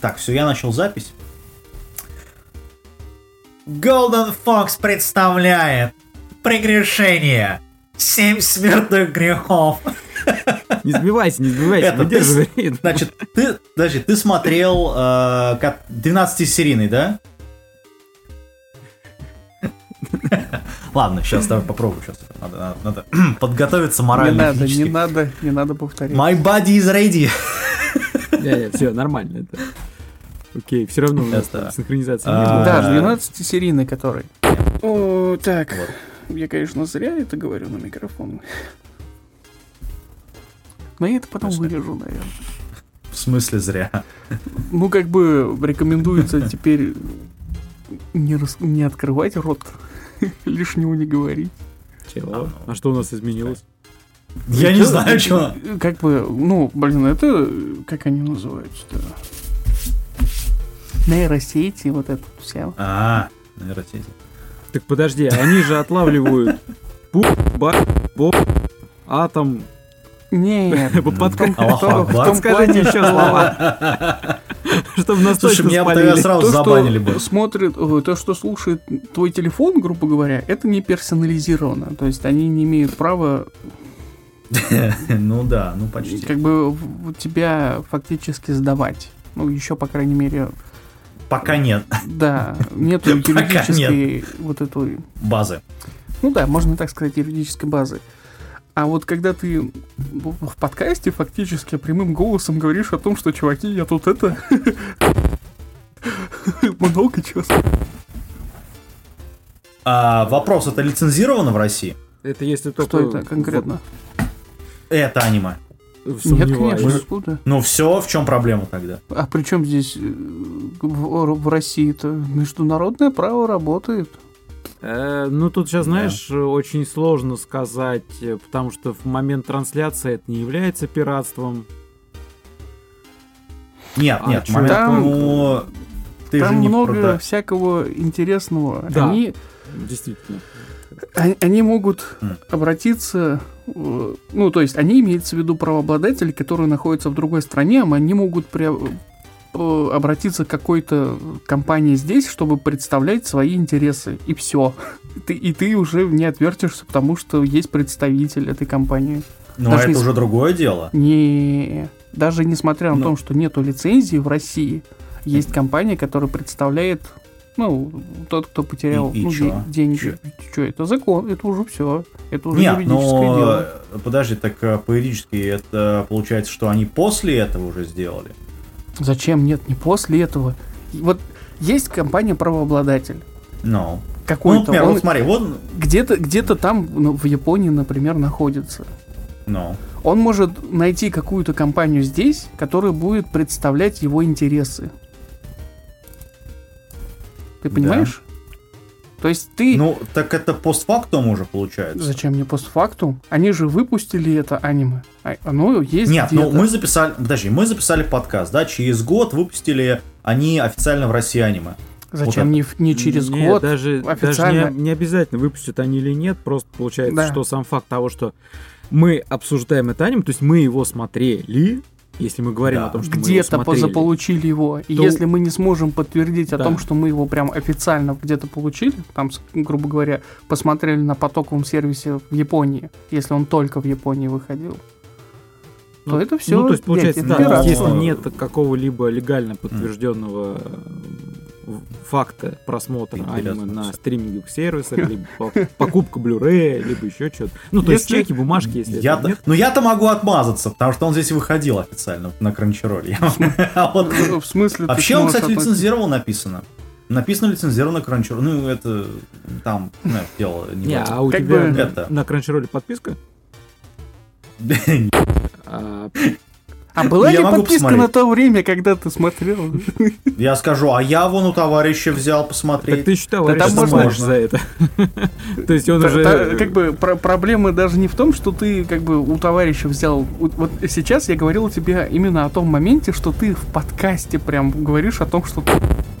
Так, все, я начал запись. Golden Fox представляет прегрешение. Семь смертных грехов. Не сбивайся, не сбивайся, Это, выдерживай. ты, значит, ты, подожди, ты смотрел э, как 12-серийный, да? Ладно, сейчас давай попробую. Сейчас надо, надо, надо подготовиться Не морально. надо, не надо, не надо повторять. My body is ready. все, нормально. Это. Окей, все равно у нас там синхронизация А, не было. Да, 12-серийный который. О, так. Я, конечно, зря это говорю на микрофон. Но я это потом вырежу, наверное. В смысле зря. Ну, как бы рекомендуется теперь не, рас- не открывать рот, лишнего не говорить. Чего? А что у нас изменилось? Я не знаю, что. Как бы, ну, блин, это, как они называются-то? Нейросети, вот это вся. А, нейросети. Так подожди, они же отлавливают пу, ба, бо, атом. Нет, Под- в том, плане, еще слова. Чтобы нас Слушай, точно меня спалили. сразу то, забанили что бы. смотрит, ой, то, что слушает твой телефон, грубо говоря, это не персонализировано. То есть они не имеют права Ну да, ну почти. как бы тебя фактически сдавать. Ну, еще, по крайней мере, Пока нет да, нету юридической вот этой базы. Ну да, можно так сказать, юридической базы. А вот когда ты в в подкасте фактически прямым голосом говоришь о том, что, чуваки, я тут это... Много чего. А, вопрос, это лицензировано в России? Это если только... Что это конкретно? Это аниме. Вот Нет, сомневаюсь. конечно, откуда? Ну все, в чем проблема тогда? А при чем здесь э, в, в России-то международное право работает? Э, ну, тут сейчас, Да. знаешь, очень сложно сказать, э, потому что в момент трансляции это не является пиратством. Нет, А нет, чё момент, там- ну, ты Там же не много прода- всякого интересного. Да. Они, Действительно. они, они могут обратиться, ну, то есть они имеются в виду правообладатели, которые находятся в другой стране, а они могут пре- э, обратиться к какой-то компании здесь, чтобы представлять свои интересы, и все. Ты, и ты уже не отвертишься, потому что есть представитель этой компании. Но даже это не уже другое дело. Не, даже несмотря на Ну. то, что нету лицензии в России, есть компания, которая представляет, ну, тот, кто потерял И- и ну, чё? де- деньги. Что, это закон, это уже все, это уже Нет, юридическое но дело. э, подожди, так э, по-юридически это получается, что они после этого уже сделали. Зачем? Нет, не после этого. Вот есть компания правообладатель. Ну, ну Какой-то. например, он вот смотри, вот, где-то, где-то там, ну, в Японии, например, находится. ну, Он может найти какую-то компанию здесь, которая будет представлять его интересы. Ты Да. понимаешь? То есть ты... ну, так это постфактум уже получается. Зачем мне постфактум? Они же выпустили это аниме. А- Оно есть Нет, ну мы записали, подожди, мы записали подкаст, да, через год выпустили они официально в России аниме. Зачем вот не, не через Нет, год? даже, официально- даже не, не обязательно выпустят они или нет, просто получается, Да. что сам факт того, что мы обсуждаем это аниме, то есть мы его смотрели, если мы говорим Да. о том, что Где-то смотрели. заполучили его. И То- если мы не сможем подтвердить о Да. том, что мы его прям официально где-то получили, там, грубо говоря, посмотрели на потоковом сервисе в Японии, если он только в Японии выходил, Ну, это все. Ну, то есть, получается, да, пиратство. если нет какого-либо легально подтвержденного э, факта просмотра аниме на стриминговых сервисах, либо по- покупка Blu-ray, либо еще что-то. Ну, то есть чеки, бумажки, если Я нет. ну я-то могу отмазаться, потому что он здесь выходил официально на Crunchyroll. А В смысле, Вообще он, кстати, лицензировал написано. Написано лицензировано Crunchyroll. Ну, это там, знаешь, дело не а у тебя на Crunchyroll подписка? А, А была Я ли подписка посмотреть. на то время, когда ты смотрел? Я скажу, а я вон у товарища взял Так посмотреть. ты еще товарища там можно- за это. То есть он уже... Как бы про- проблема даже не в том, что ты как бы у товарища взял. Вот сейчас я говорил тебе именно о том моменте, что ты в подкасте прям говоришь о том, что ты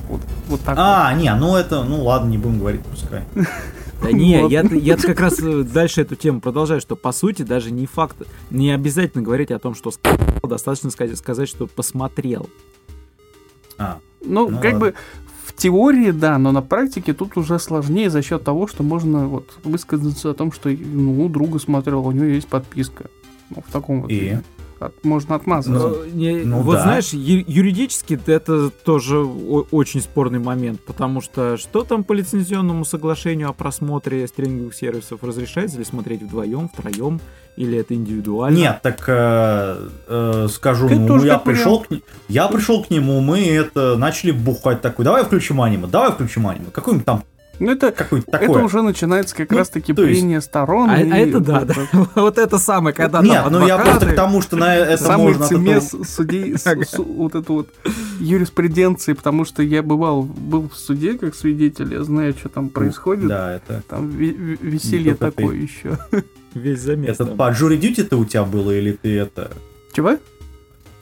вот, вот так. вот. А, не, ну это, ну ладно, не будем говорить, пускай. Да не, Вот. я, я как раз э, дальше эту тему продолжаю, что по сути даже не факт, не обязательно говорить о том, что сказал, достаточно сказать, сказать, что посмотрел. А, Ну, Ну как ладно. бы в теории, да, но на практике тут уже сложнее за счет того, что можно вот высказаться о том, что ну, у друга смотрел, у него есть подписка. Ну, в таком вот И? виде. От- можно отмазаться. Ну, Э, не- ну вот да. знаешь, ю- юридически это тоже о- очень спорный момент, потому что что там по лицензионному соглашению о просмотре стриминговых сервисов разрешается ли смотреть вдвоем, втроем, или это индивидуально? Нет, так э, э, скажу, Это ну, тоже я пришел к, я пришел к нему, мы это начали бухать такой, давай включим аниме, давай включим аниме, какой-нибудь там Ну, это, какой-то это уже начинается как Ну, раз-таки то есть- сторон. А, и а это да, вот да. это Вот это самое, когда Нет, там ну я просто к тому, что на это Самый можно этого- судей, вот эту вот юриспруденции, потому что я бывал, был в суде как свидетель, я знаю, что там происходит. Да, это. Там ве- ве- веселье такое еще. Весь замес. Это по Jury Duty ты у тебя было или ты это... Чего?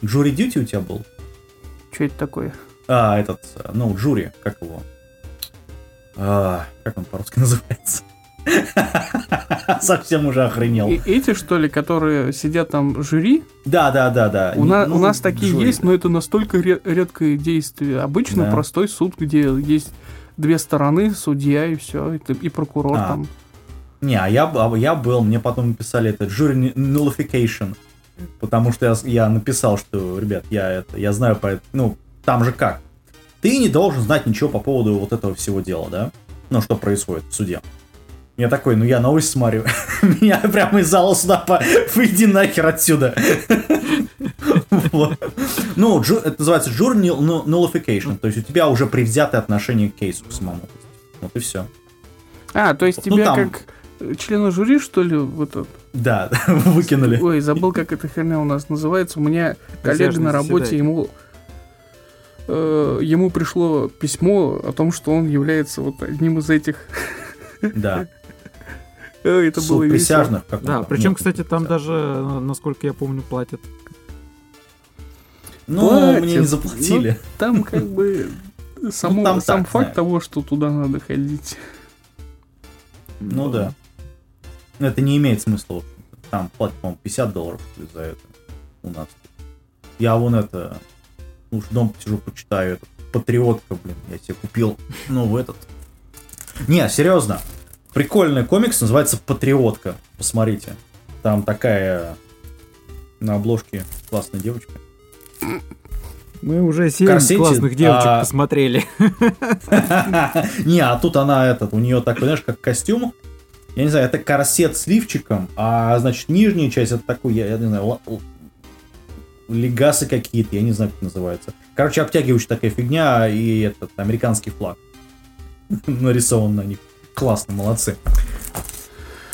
Jury Duty у тебя был? Что это такое? А, этот, ну, Джури, как его? А, как он по-русски называется? Совсем уже охренел. И эти, что ли, которые сидят там жюри, Да, да, да, да. у, на- Ну, у нас такие жюри. есть, но это настолько ре- редкое действие. Обычно Да. простой суд, где есть две стороны, судья и все, и, прокурор А. там. Не, а я, а я был, мне потом написали это jury nullification, потому что я, я написал, что, ребят, я это, я знаю по, ну, там же как, ты не должен знать ничего по поводу вот этого всего дела, да, ну, что происходит в суде. Я такой, ну я новость смотрю, меня прямо из зала суда по... выйди нахер отсюда. Ну, это называется nul- nul- nullification, то есть у тебя уже предвзятое отношение к кейсу к самому. Вот и все. А, то есть Ну, тебя как члена жюри, что ли, вот это? Да, выкинули. Ой, забыл, как эта херня у нас называется. У меня коллега на работе, ему э, ему пришло письмо о том, что он является вот одним из этих. Да. Это Суд было присяжных. Да, причем, кстати, там даже, э, насколько я помню, платят. Ну, платят. мне не заплатили. Там как бы само, там сам так, факт того, что туда надо ходить. Ну да. Но это не имеет смысла. Там платят, по-моему, 50 долларов за это у нас. Я вон это... Уж дом сижу, почитаю. Это, Патриотка, блин, я себе купил. Ну, в этот. Не, серьезно. Прикольный комикс, называется Патриотка. Посмотрите. Там такая на обложке классная девочка. Мы уже семь корсете, классных девочек а- посмотрели. Не, а тут она этот, у нее такой, знаешь, как костюм. Я не знаю, это корсет с лифчиком, а значит нижняя часть это такой, я, я не знаю, легасы какие-то, я не знаю, как называется. Короче, обтягивающая такая фигня и этот американский флаг нарисован на них. Классно, молодцы.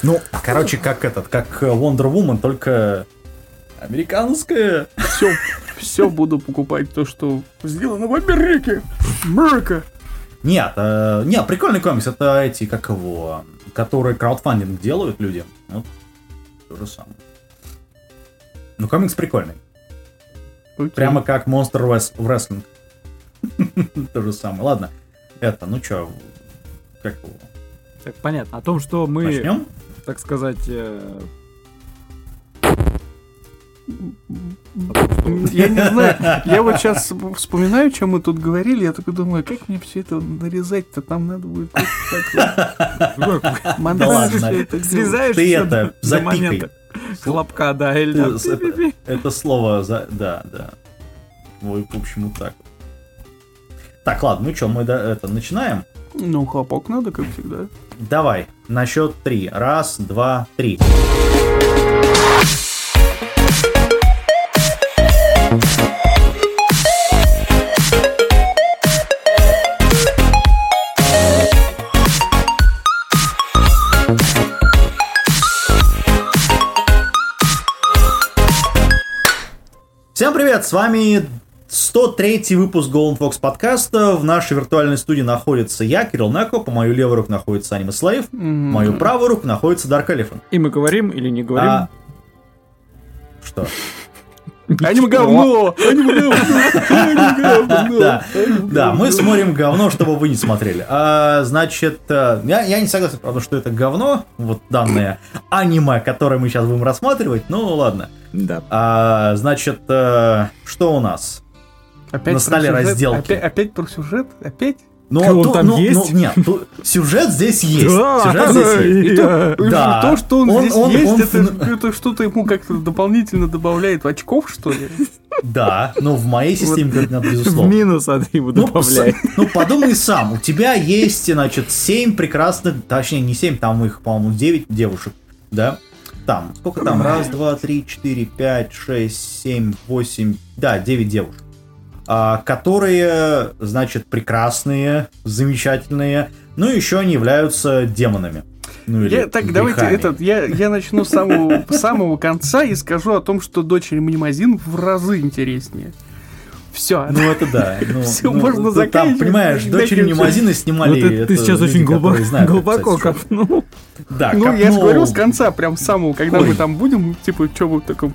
Ну, короче, как этот, как Wonder Woman, только американская. Все, все буду покупать то, что сделано в Америке. Америка. Нет, э, нет, прикольный комикс. Это эти, как его, которые краудфандинг делают людям. Вот, то же самое. Ну, комикс прикольный. Окей. Прямо как Monster Wres- Wrestling. То же самое. Ладно. Это, ну чё, как его, Так, понятно. О том, что мы, начнем? так сказать, э, Я не знаю, я вот сейчас вспоминаю, чем мы тут говорили, я такой думаю, как мне все это нарезать-то, там надо будет как-то монтаж всё это срезаешь Ты это, запикай. Хлопка, да, или это- слово, за... да, да. Ой, в общем, вот так. Так, ладно, ну что, мы до- это начинаем? Ну, хлопок надо, как всегда. Давай, на счет три. Раз, два, три. Всем привет, с вами 103 выпуск Golden Fox подкаста. В нашей виртуальной студии находится я, Кирилл Неко, по мою левую руку находится Аниме Слейв, М, мою правую руку находится Dark Elephant. И мы говорим или не говорим? А, Что? Аниме говно! Аниме говно! Да, мы смотрим говно, чтобы вы не смотрели. А, значит, э, я, не согласен, правда, что это говно, вот данное аниме, которое мы сейчас будем рассматривать, ну ладно. Да. А, значит, э, что у нас? Опять на столе разделки. Опять, опять про сюжет? Опять? Но, Он то- там но- есть? но- нет, то- сюжет здесь есть. Да, Сюжет здесь есть. И то, Да. то, что он, Он- здесь он- есть, он это, фн- это что-то ему как-то дополнительно добавляет очков, что ли? Да, но в моей системе координат, В безусловно. минус Адрибу Ну, добавляет. с- ну, подумай сам, у тебя есть, значит, 7 прекрасных, точнее, не 7, там их, по-моему, 9 девушек, да? Там, сколько там? Раз, два, три, четыре, пять, шесть, семь, восемь, да, 9 девушек. А, которые, значит, прекрасные, замечательные, ну, еще они являются демонами. Ну, или Я, так, давайте грехами. этот, я, я начну с самого, самого конца и скажу о том, что дочери Мнемозин в разы интереснее. Все. Ну, это да. Ну, Всё, ну, можно ты заканчивать, Там, понимаешь, дочери. Немазины снимали... Вот это ты это сейчас люди, очень глубоко, знают, глубоко кстати, копнул. Да, Ну, я же копнул. говорю с конца, прям с самого, когда Ой. мы там будем, типа, что вы таком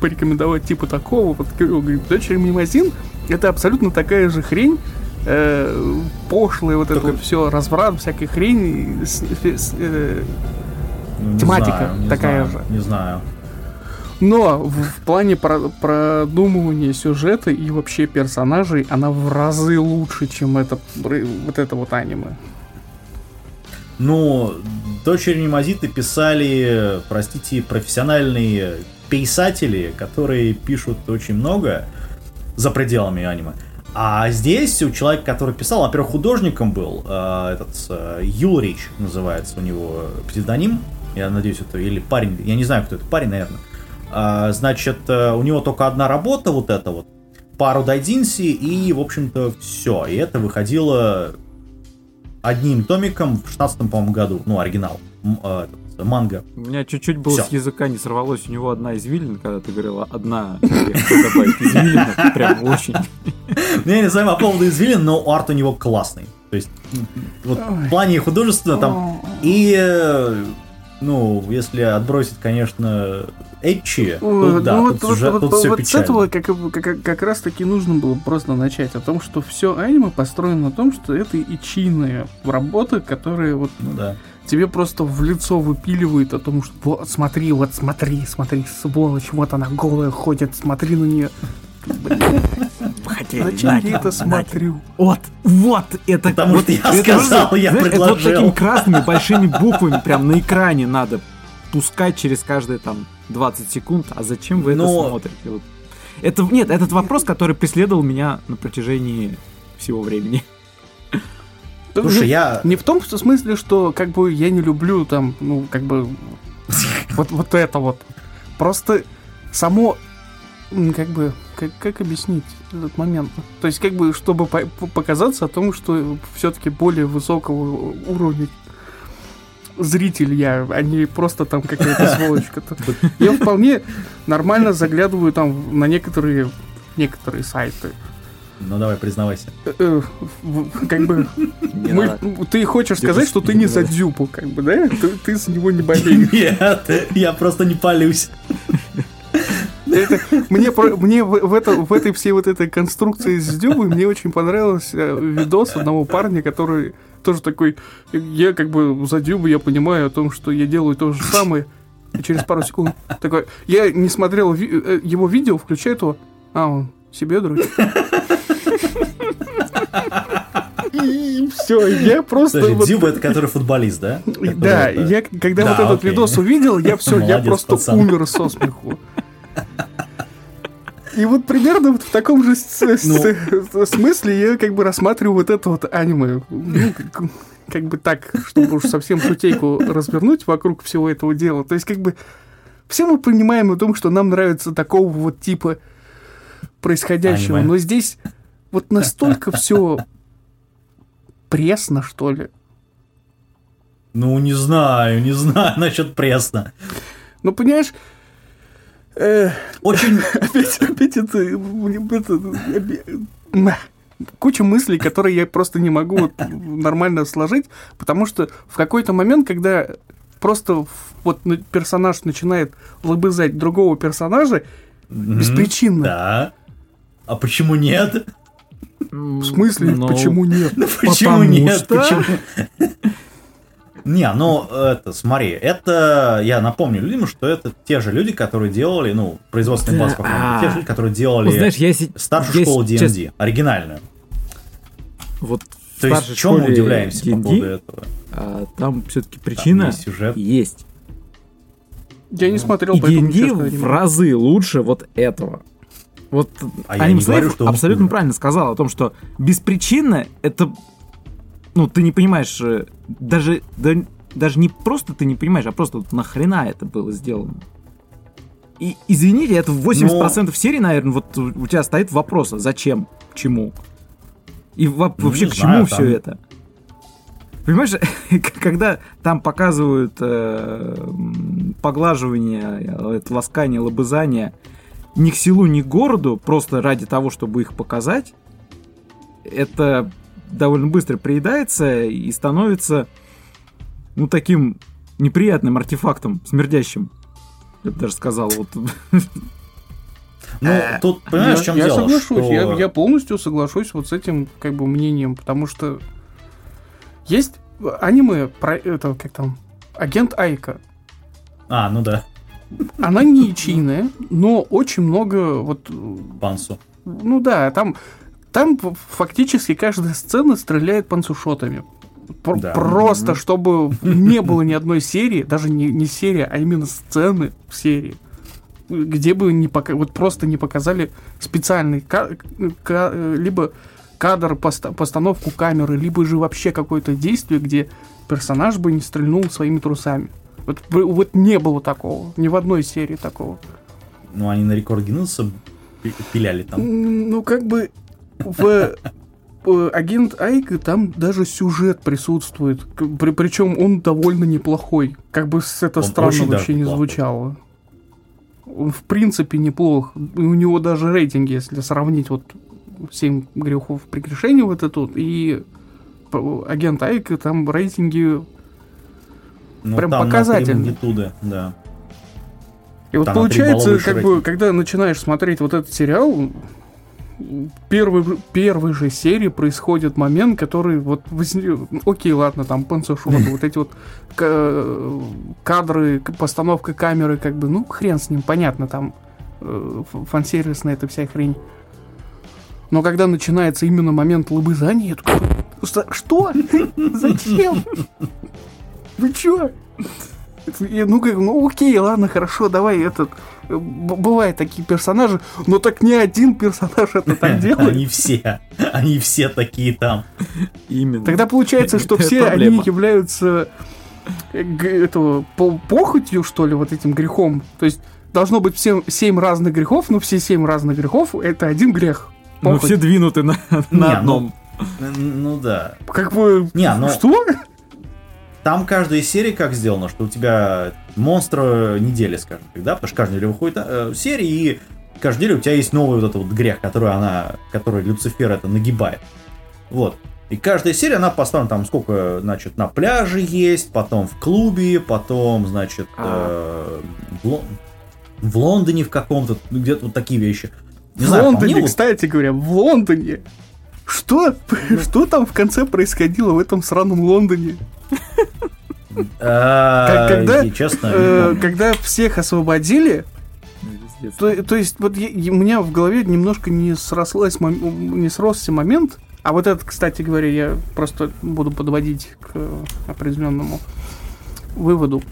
порекомендовать, типа такого, вот, Кирилл говорит, дочери Мнемозин, это абсолютно такая же хрень, э, пошлая вот это Только- вот все, разврат, всякая хрень, с- с- э, Ну, тематика знаю, такая знаю, же. Не знаю. Но в, в плане про- продумывания сюжета и вообще персонажей она в разы лучше, чем это, вот это вот аниме. Ну, дочери Немазиты писали, простите, профессиональные писатели, которые пишут очень много за пределами аниме. А здесь у человека, который писал, во-первых, художником был, э, этот э, Юрич называется у него псевдоним, я надеюсь, это или парень, я не знаю, кто это, парень, наверное. А, значит, э, у него только одна работа, вот эта вот, пару дайдинси, и, в общем-то, все. И это выходило одним томиком в 16 по-моему, году, ну, оригинал, м, э, этот, манга. У меня чуть-чуть было Всё. с языка не сорвалось. У него одна извилина, когда ты говорила одна, я хотел добавить извилина, прям очень. Ну, я не знаю по поводу извилин, но арт у него классный. То есть, вот в плане художественно там и, э, ну, если отбросить, конечно, Эчи, Ой, тут, да, ну тут, вот, сюжет- вот- тут вот- все вот с печально. этого как, как, как раз таки нужно было просто начать о том, что все аниме построено на том, что это ичиные работы, которые вот Ну да. тебе просто в лицо выпиливают о том, что вот смотри, вот смотри, смотри, сволочь, вот она голая ходит, смотри на нее. Зачем я это смотрю? Вот, вот, это... Потому вот, что я это сказал, нужно, я знаешь, это вот предложил. такими красными большими буквами прям на экране надо пускать через каждые там 20 секунд. А зачем вы Но- это смотрите? Вот. Это, нет, этот вопрос, который преследовал меня на протяжении всего времени. Слушай, я... Не в том что смысле, что как бы я не люблю там, ну, как бы вот, вот это вот. Просто само, как бы, как, как объяснить этот момент? То есть, как бы, чтобы по- по- показаться о том, что все-таки более высокого уровня зритель я, а не просто там какая-то сволочь. которая- Я вполне нормально заглядываю там на некоторые некоторые сайты. Ну давай, признавайся. Э, э, Как бы мы- ты хочешь сказать, что ты не за Дзюбу, как бы, да? Ты, ты за него не болеешь. Нет, я просто не палюсь. Это, мне, мне в, в это, в этой всей вот этой конструкции с Дзюбой мне очень понравился э, видос одного парня, который тоже такой, я как бы за Дзюбу, я понимаю о том, что я делаю то же самое, и через пару секунд такой, я не смотрел ви- э, его видео, включаю его, а он себе дрочит. И все, я просто... Подожди, вот- Дзюба это который футболист, да? Который Да, это- я когда Да, вот этот окей. видос увидел, я все, я просто пацан. умер со смеху. И вот примерно вот в таком же Ну. смысле я как бы рассматриваю вот это вот аниме. Ну, как, бы так, чтобы уж совсем шутейку развернуть вокруг всего этого дела. То есть как бы все мы понимаем о том, что нам нравится такого вот типа происходящего. Аниме. Но здесь вот настолько все пресно, что ли. Ну, не знаю, не знаю насчет пресно. Ну, понимаешь, Очень... опять, опять это, куча мыслей, которые я просто не могу вот нормально сложить, потому что в какой-то момент, когда просто вот на- персонаж начинает лобызать другого персонажа, Беспричинно. Да. А почему нет? в смысле, Ну, почему нет? Ну почему Потому нет? что- Почему? Не, ну это, смотри, это, я напомню людям, что это те же люди, которые делали, ну, производственный Да, баз, по-моему, а. те же люди, которые делали Вот знаешь, я си- старшую я школу сейчас- D&D, оригинальную. Вот То есть, чем мы удивляемся по поводу этого? а, там все-таки Там причина есть сюжет. есть. Я не смотрел, И поэтому D&D в разы лучше вот этого. Вот А я Аним не говорю, Слейв что абсолютно хуже. правильно сказал о том, что беспричинно это... Ну, ты не понимаешь, э, даже, да- даже не просто ты не понимаешь, а просто вот нахрена это было сделано. И извините, это в 80% серий, наверное, вот у тебя стоит вопрос, а зачем, чему? И во- Ну, вообще к знаю, чему все там- это? Понимаешь, когда там показывают э, поглаживание, э, ласкание, лобызание ни к селу, ни к городу, просто ради того, чтобы их показать, это довольно быстро приедается и становится, ну, таким неприятным артефактом, смердящим. Я бы даже сказал, вот. Ну, Э, тут, понимаешь, я, в чем я дело? соглашусь, что- я, я полностью соглашусь вот с этим как бы мнением, потому что есть аниме про это как там агент Айка. А, ну да, Она не ячейная, но очень много вот Пансу. ну да, там там фактически каждая сцена стреляет панцушотами. Пр- Да. Просто, чтобы не было ни одной серии, даже не, не серия, а именно сцены в серии, где бы не пока, вот просто не показали специальный ка- ка- либо кадр, поста- постановку камеры, либо же вообще какое-то действие, где персонаж бы не стрельнул своими трусами. Вот, вот не было такого, ни в одной серии такого. Ну, они на рекорд Гиннесса пи- пиляли там. Ну, как бы в э, агент Айка там даже сюжет присутствует. При, причем он довольно неплохой. Как бы с это Он странно вообще не звучало. Он в принципе неплох. У него даже рейтинг, если сравнить вот 7 грехов прегрешений вот этот и агент Айка, там рейтинги Ну, прям там магнитуды, да. И вот Там получается, как бы, когда начинаешь смотреть вот этот сериал, первой, первой же серии происходит момент, который вот. Окей, ладно, там панцершоты, вот эти вот ка- кадры, постановка камеры, как бы, ну, хрен с ним, понятно, там э, фан-сервисная эта вся хрень. Но когда начинается именно момент лобызания, я такой, «Что? что? Зачем? Вы чё? И, Ну, как, ну окей, ладно, хорошо, давай этот... э, б- Бывают такие персонажи, но так не один персонаж это так делает. Они все, они все такие там. Именно. Тогда получается, что все они являются э, этого по- похотью, что ли, вот этим грехом. То есть должно быть всем семь разных грехов, но все семь разных грехов это один грех. Ну, Похоть. все двинуты на, Не, на ну, одном. Н- Ну да. Как бы... Не, ну- Что? Там каждая серия как сделана, что у тебя монстр недели, скажем так, да? Потому что каждая неделя выходит э, серия, и каждую неделю у тебя есть новый вот этот вот грех, который она, который Люцифер это нагибает. Вот. И каждая серия, она поставлена там сколько, значит, на пляже есть, потом в клубе, потом, значит, э, в, Лон- в Лондоне в каком-то, где-то вот такие вещи. Не в знаю, Лондоне, мне вот- кстати говоря, в Лондоне. Что? Что там в конце происходило в этом сраном Лондоне? Как- когда, честно, Э, когда всех освободили, то, то есть вот я- у меня в голове немножко не срослась, не сросся момент, а вот этот, кстати говоря, я просто буду подводить к определенному выводу.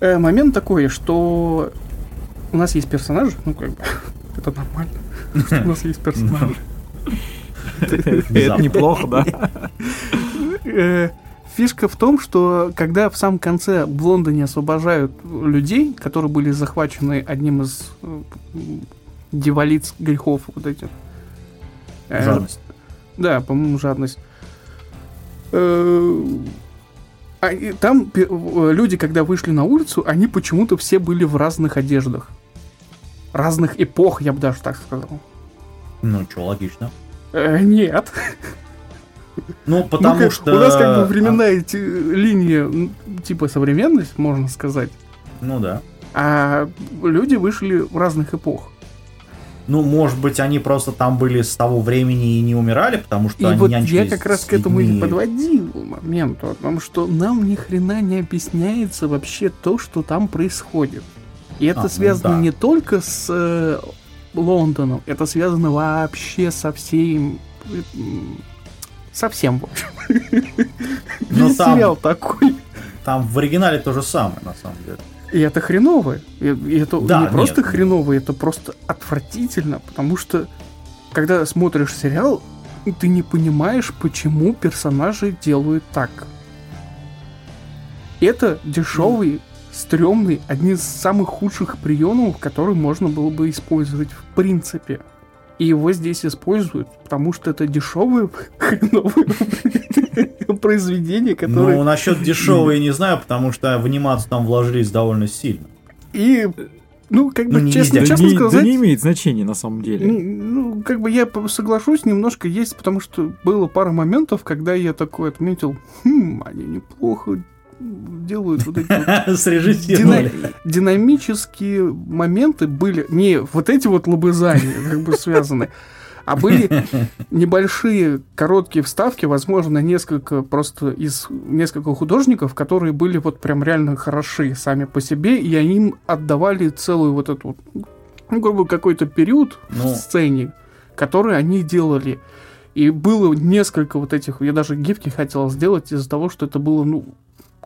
Э, момент такой, что у нас есть персонажи, ну как бы это нормально, что у нас есть персонажи. Это неплохо, да? Э, Фишка в том, что когда в самом конце в Лондоне освобождают людей, которые были захвачены одним из э, м, дьяволиц грехов вот этих. э, Жадность. Да, по-моему, жадность. Э, а, и там э, люди, когда вышли на улицу, они почему-то все были в разных одеждах. Разных эпох, я бы даже так сказал. Ну, что, логично. Э, нет. Ну, потому Ну, что... У нас как бы временная ти- линия, типа современность, можно сказать. Ну да. А люди вышли в разных эпох. Ну, может быть, они просто там были с того времени и не умирали, потому что И они вот я как раз к этому и подводил моменту, о том, что нам ни хрена не объясняется вообще то, что там происходит. И это А, ну связано да. не только с э, Лондоном, это связано вообще со всем... м, Со всем, в общем. Ну, Весь там- сериал такой. Там в оригинале то же самое, на самом деле. И это хреново. И, и это Да, не нет. просто хреново, это просто отвратительно, потому что когда смотришь сериал, ты не понимаешь, почему персонажи делают так. Это дешевый, стрёмный, один из самых худших приемов, который можно было бы использовать в принципе. И его здесь используют, потому что это дешевое, хреновое произведение, которое... Ну, насчет дешевого я не знаю, потому что в анимацию там вложились довольно сильно. И, ну, как Ну, бы, не честно, везде. Да честно не, да сказать, не имеет значения на самом деле. ну, как бы я соглашусь немножко есть, потому что было пара моментов, когда я такой отметил, хм, они неплохо делают вот эти вот дина- динамические моменты были, не вот эти вот лобызания как бы связаны, а были небольшие короткие вставки, возможно, несколько просто из несколько художников, которые были вот прям реально хороши сами по себе, и они им отдавали целую вот эту вот, ну, грубо какой-то период Ну. в сцене, который они делали. И было несколько вот этих, я даже гифки хотел сделать из-за того, что это было, ну,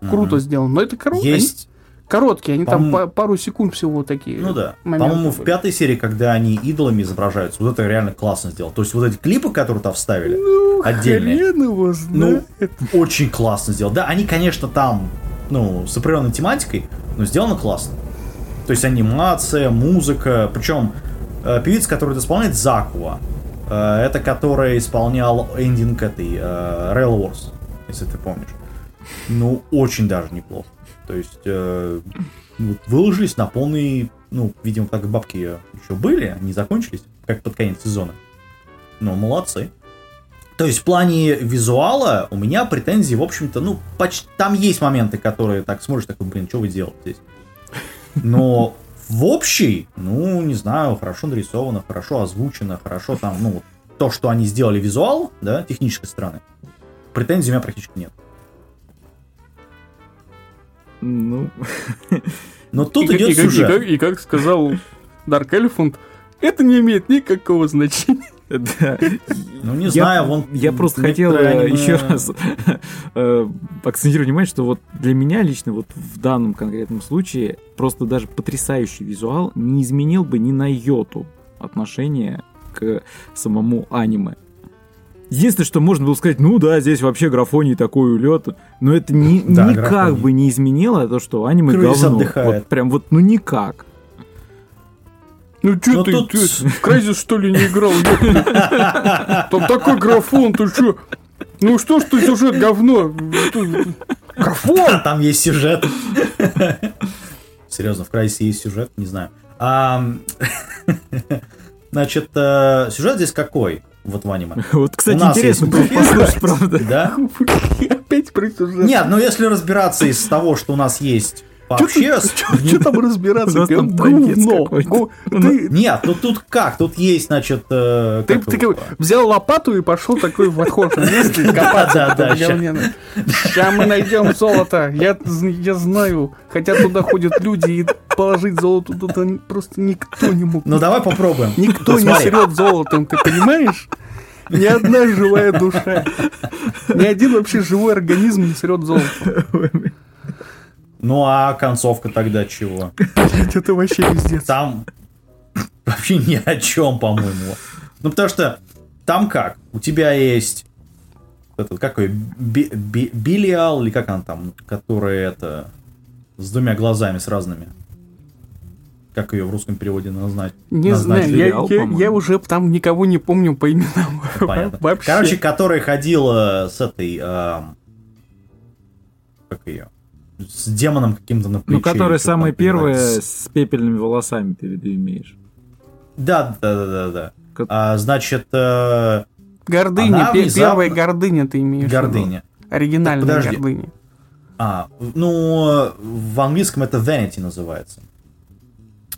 круто Мгм. сделано. Но это они Есть, короткие, они там По-моему- па- пару секунд всего такие. ну да. По-моему, в были. пятой серии, когда они идолами изображаются, вот это реально классно сделано. То есть вот эти клипы, которые там вставили, Ну, отдельные. хрен его Ну, знает. очень классно сделано. Да, они, конечно, там, ну, с определенной тематикой, но сделано классно. То есть анимация, музыка, причем э, певица, которая это исполняет, Закуа. Э, это которая исполнял эндинг этой э, Rail Wars, если ты помнишь. Ну, очень даже неплохо. То есть э, вот выложились на полный, ну, видимо, так бабки еще были, не закончились, как под конец сезона. Ну, молодцы. То есть в плане визуала у меня претензии, в общем-то, ну, почти... там есть моменты, которые так смотришь, такой, блин, что вы делаете здесь? Но в общей, ну, не знаю, хорошо нарисовано, хорошо озвучено, хорошо там, ну, то, что они сделали визуал, да, технической стороны, претензий у меня практически нет. Ну, Но тут и, идет и как- и сюжет. как, и как сказал Дарк Элефант, это не имеет никакого значения. да. Ну, не Я- знаю, вон... Я просто хотел э, аниме- еще раз э, акцентировать внимание, что вот для меня лично вот в данном конкретном случае просто даже потрясающий визуал не изменил бы ни на йоту отношение к самому аниме. Единственное, что можно было сказать, ну да, здесь вообще графоний такой улет, но это ни- Да, никак графоний. бы не изменило то, что аниме Крыса говно. отдыхает. Вот прям вот, ну никак. Ну Ну, ты, тут- ты в Crysis, что ли не играл? Там такой графон, ты чё? Ну что ж ты сюжет говно? Графон! Там есть сюжет. Серьезно, в Крайсе есть сюжет, не знаю. А, Значит, э, сюжет здесь какой? Вот в аниме. Вот, кстати, У нас интересно есть было послушать, правда. Да? Опять про сюжет. Нет, ну если разбираться из того, что у нас есть вообще... Что там разбираться? У нас там Говно. Гу- Ты Нет, ну тут как? Тут есть, значит... э, Ты взял лопату и пошел такой в отхожее место копаться Да, да. Сейчас мы найдем золото. Я, я знаю. Хотя туда ходят люди и положить золото туда просто никто не мог. Ну давай попробуем. Никто Вот не срет золотом, ты понимаешь? Ни одна живая душа. Ни один вообще живой организм не срет золотом. Ну а концовка тогда чего? Это вообще пиздец. Там вообще ни о чем, по-моему. Ну, потому что там как? У тебя есть этот, Би- Билиал, или как он там, которая это, с двумя глазами, с разными. Как ее в русском переводе назвать? Не Назначили знаю, я, сериал, я- я уже там никого не помню по именам. Понятно. Вообще. Короче, которая ходила с этой, ам, как ее, с демоном каким-то на плече. Ну, что там, самая первая понимаете? с пепельными волосами, ты в виду имеешь. Да, да, да, да, да. Как- А, значит, э, Гордыня, Она внезапно- первая гордыня ты имеешь. гордыня. Оригинальная Так, подожди. гордыня. А, ну, в английском это vanity называется.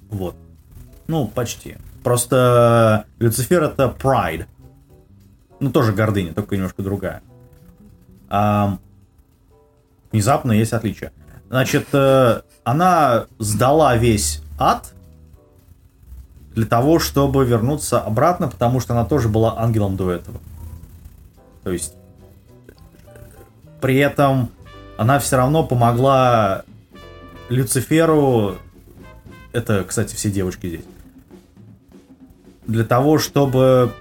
Вот. Ну, почти. Просто Люцифер это Pride. Ну, тоже гордыня, только немножко другая. А, внезапно есть отличие. Значит, э, она сдала весь ад для того, чтобы вернуться обратно, потому что она тоже была ангелом до этого. То есть, при этом она все равно помогла Люциферу, это, кстати, все девушки здесь, для того, чтобы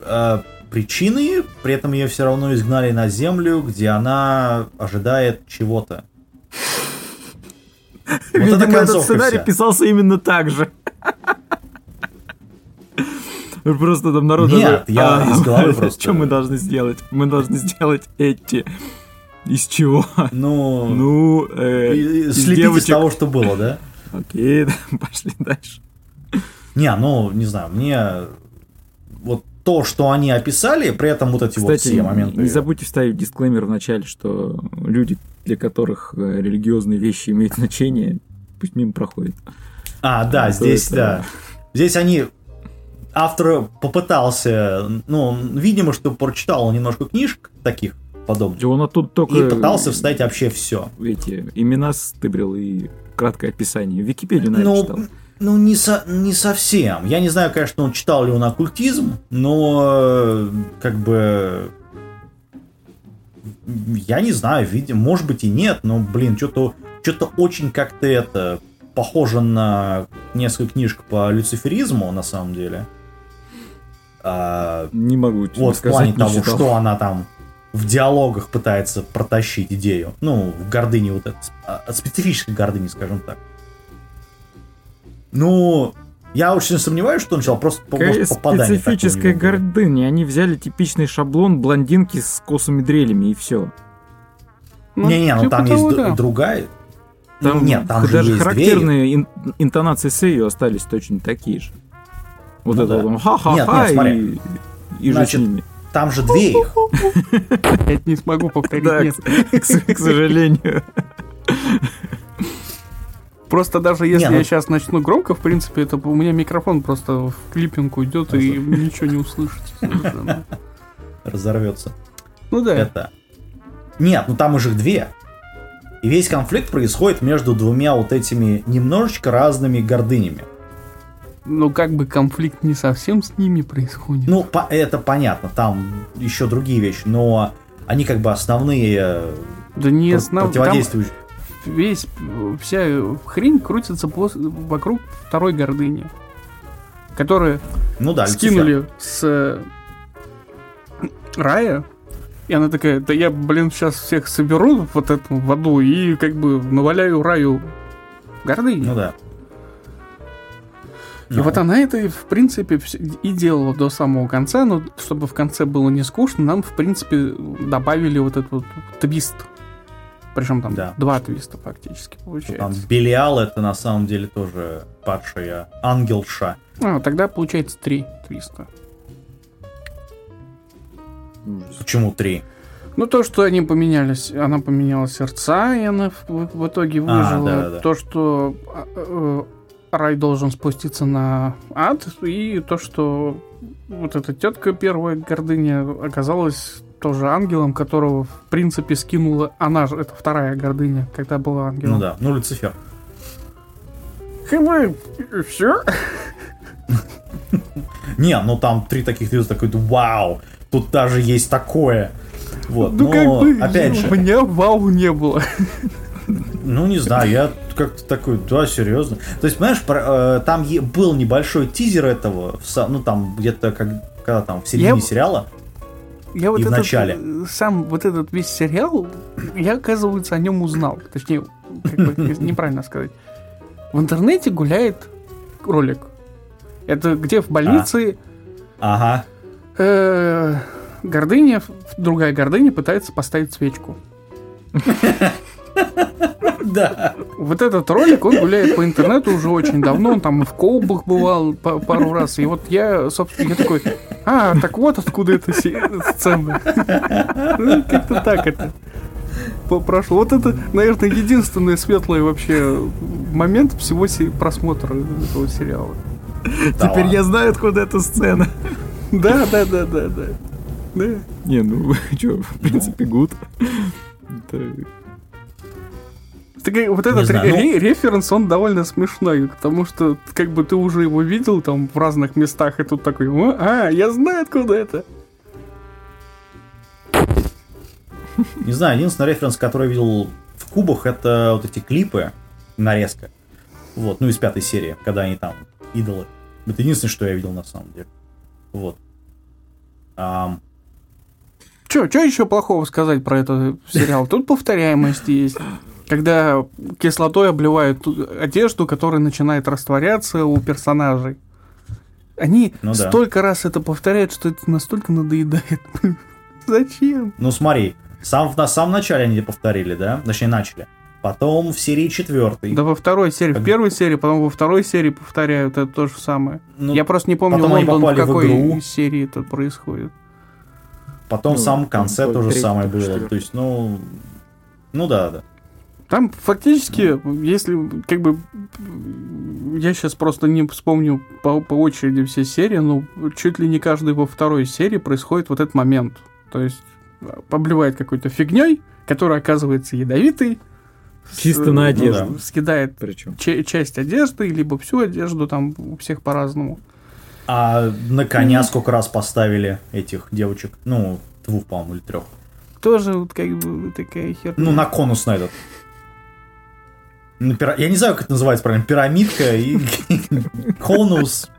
э, причины, при этом ее все равно изгнали на землю, где она ожидает чего-то. Вот Видимо, этот сценарий вся. писался именно так же. Просто там народ... Нет, я а, из головы просто... Что мы должны сделать? Мы должны сделать эти... Из чего? Ну... Ну... Э, слепить девочек... из того, что было, да? Окей, пошли дальше. Не, ну, не знаю, мне вот то, что они описали, при этом вот эти Кстати, вот все моменты. Не забудьте вставить дисклеймер в начале, что люди, для которых э, религиозные вещи имеют значение, пусть мимо проходят. А, да, а здесь, это... да. Здесь они автор попытался, ну, видимо, что прочитал немножко книжек таких подобных. И он тут только... И пытался вставить вообще все. Эти имена стыбрил и краткое описание. В Википедию, наверное, ну, читал. Ну, не, со, не совсем. Я не знаю, конечно, он читал ли он оккультизм, но как бы... Я не знаю, видимо, может быть и нет, но, блин, что-то что очень как-то это похоже на несколько книжек по люциферизму, на самом деле. А, не могу Вот сказать, в плане того, читал. что она там в диалогах пытается протащить идею. Ну, в гордыне вот это, а, специфической гордыне, скажем так. Ну, я очень сомневаюсь, что он начал просто Какая попадание. специфическая гордыня. Они взяли типичный шаблон блондинки с косыми дрелями и все. Ну, Не-не, ну там есть да. другая. Там, Нет, там даже же есть характерные ин- интонации с ее остались точно такие же. Вот ну, это да. ха-ха-ха и, и Значит, же с ними. Там же две их. Я не смогу повторить. Да, к сожалению. Просто даже если не, ну... я сейчас начну громко, в принципе, это у меня микрофон просто в клиппинг уйдет и ничего не услышите. Разорвется. Ну да. Это. Нет, ну там уже две. И весь конфликт происходит между двумя вот этими немножечко разными гордынями. Ну, как бы конфликт не совсем с ними происходит. Ну, по- это понятно, там еще другие вещи, но они как бы основные э, да не основ... противодействующие весь, вся хрень крутится по, вокруг второй гордыни, которая ну да, скинули с э, рая, и она такая, да я, блин, сейчас всех соберу вот эту воду и как бы наваляю раю гордыни. Ну да. И ну. вот она это, в принципе, и делала до самого конца, но чтобы в конце было не скучно, нам, в принципе, добавили вот этот вот твист причем там да. два твиста фактически получается. Там Белиал это на самом деле тоже падшая ангелша. А, тогда получается три твиста. Почему три? Ну, то, что они поменялись, она поменяла сердца, и она в, в итоге а, выжила. А, да, да. То, что э, рай должен спуститься на ад, и то, что вот эта тетка первая гордыня оказалась тоже ангелом, которого, в принципе, скинула она же, это вторая гордыня, когда была ангелом. Ну да, ну Люцифер. Хм, все. Не, ну там три таких звезды, такой, вау, тут даже есть такое. Вот, ну, но, как бы, опять же... У меня вау не было. Ну, не знаю, я как-то такой, да, серьезно. То есть, понимаешь, э, там был небольшой тизер этого, ну, там где-то, как, когда там, в середине я... сериала, я вот и этот, в начале. Э, сам вот этот весь сериал, я, оказывается, о нем узнал. Точнее, как бы неправильно сказать. В интернете гуляет ролик. Это где в больнице... А. Ага. Э, гордыня, другая гордыня пытается поставить свечку. Да. Вот этот ролик, он гуляет по интернету уже очень давно, он там и в колбах бывал пару раз, и вот я, собственно, я такой, а, так вот откуда эта сцена. Ну, как-то так это прошло. Вот это, наверное, единственный светлый вообще момент всего просмотра этого сериала. Теперь я знаю, откуда эта сцена. Да, да, да, да, да. Да. Не, ну, что, в принципе, гуд. И вот этот знаю, ре- референс, он довольно смешной, потому что как бы ты уже его видел там в разных местах, и тут такой, «О, а, я знаю, откуда это. Не знаю, единственный референс, который я видел в кубах, это вот эти клипы, нарезка. Вот, ну из пятой серии, когда они там, идолы. Это единственное, что я видел на самом деле. Вот. Че, что еще плохого сказать про этот сериал? Тут повторяемость есть. Когда кислотой обливают одежду, которая начинает растворяться у персонажей. Они Ну да. столько раз это повторяют, что это настолько надоедает. Зачем? ну смотри, сам, на самом начале они повторили, да? Точнее, начали. Потом в серии четвертой. Да во второй серии, в Как- первой серии, потом во второй серии повторяют это то же самое. Ну, Я просто не помню, потом они Лондон в попали в какой игру. серии это происходит. Потом в Ну, самом конце то же самое было. То есть, ну... Ну да, да. Там фактически, если как бы я сейчас просто не вспомню по, по очереди все серии, но чуть ли не каждый во второй серии происходит вот этот момент. То есть а, обливает какой-то фигней, которая оказывается ядовитой. Чисто с- на ну одежду. да, Скидает Причем. ча- часть одежды, либо всю одежду, там у всех по-разному. А на коня сколько раз поставили этих девочек? Ну, двух, по-моему, или трех. Тоже вот как бы такая херня. Ну, на конус на этот. Я не знаю, как это называется правильно. Пирамидка и конус.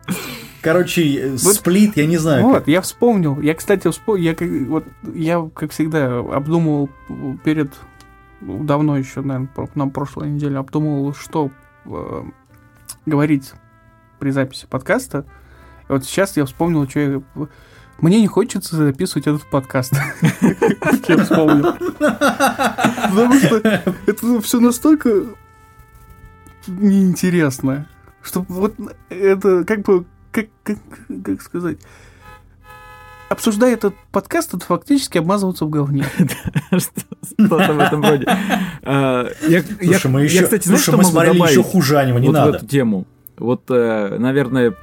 Короче, э, Вот- сплит, я не знаю. Вот, как. я вспомнил. Я, кстати, вспомнил. Я, как- вот, я, как всегда, обдумывал перед... Давно еще, наверное, на прошлой неделе обдумывал, что э, говорить при записи подкаста. И вот сейчас я вспомнил, что я... Мне не хочется записывать этот подкаст. Я вспомнил. Потому что это все настолько неинтересно, что вот это как бы, как, как, как сказать, обсуждая этот подкаст, это фактически обмазываться в говне. Что-то в этом роде. А, Слушай, мы еще, кстати, знаешь, слушай, что мы могу смотрели еще хуже аниме, не надо. эту тему? Вот, э, наверное,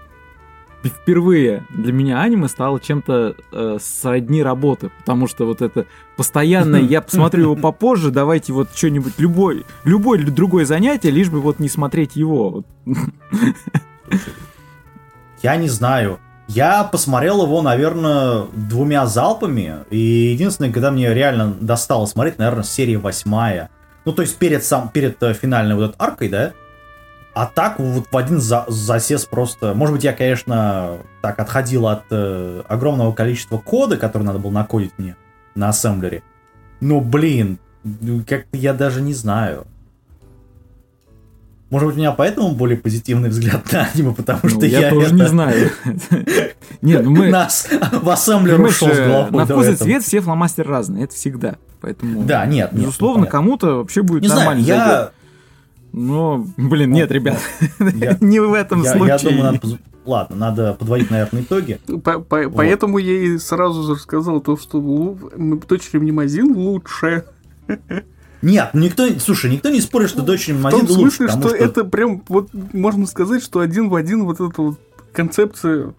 впервые для меня аниме стало чем-то э, сродни работы, потому что вот это постоянно, я посмотрю его попозже, давайте вот что-нибудь, любой, любой другое занятие, лишь бы вот не смотреть его. Я не знаю. Я посмотрел его, наверное, двумя залпами. И единственное, когда мне реально достало смотреть, наверное, серия восьмая. Ну, то есть перед, сам, перед э, финальной вот этой аркой, да? А так вот в один за- засес просто... Может быть, я, конечно, так отходил от э, огромного количества кода, который надо было накодить мне на ассемблере. Но, блин, как-то я даже не знаю. Может быть, у меня поэтому более позитивный взгляд на аниме, потому Ну, что я, я, тоже это- не знаю. Не, ну мы... нас в ассемблер ушел с э, головой. на вкус и цвет все фломастеры разные, это всегда. Поэтому, Да, нет, нет, безусловно, ну, кому-то вообще будет Не знаю, нормально зайдет. я, Но, блин, нет, ребят, я, не в этом я, случае. я думаю, надо... Ладно, надо подводить, наверное, итоги. По- по- Поэтому я и сразу же сказал то, что дочери Мнемозин лучше. Нет, ну никто, слушай, никто не спорит, что дочь В магазин том лучше, смысле, потому что, что... это прям, вот можно сказать, что один в один вот эта вот концепция